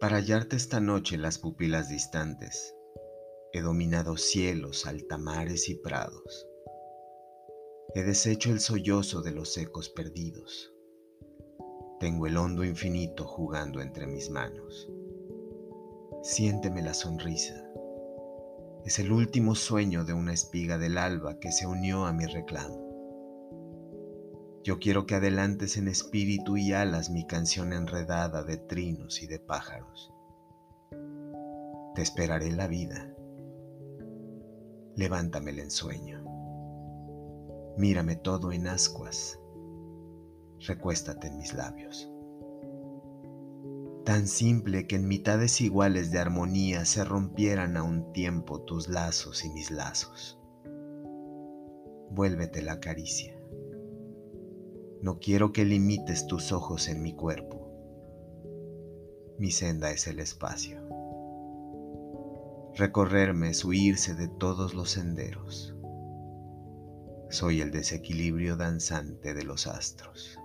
Para hallarte esta noche las pupilas distantes, he dominado cielos, altamares y prados. He deshecho el sollozo de los ecos perdidos. Tengo el hondo infinito jugando entre mis manos. Siénteme la sonrisa. Es el último sueño de una espiga del alba que se unió a mi reclamo. Yo quiero que adelantes en espíritu y alas mi canción enredada de trinos y de pájaros. Te esperaré la vida. Levántame el ensueño. Mírame todo en ascuas. Recuéstate en mis labios. Tan simple que en mitades iguales de armonía se rompieran a un tiempo tus lazos y mis lazos. Vuélvete la caricia. No quiero que limites tus ojos en mi cuerpo. Mi senda es el espacio. Recorrerme es huirse de todos los senderos. Soy el desequilibrio danzante de los astros.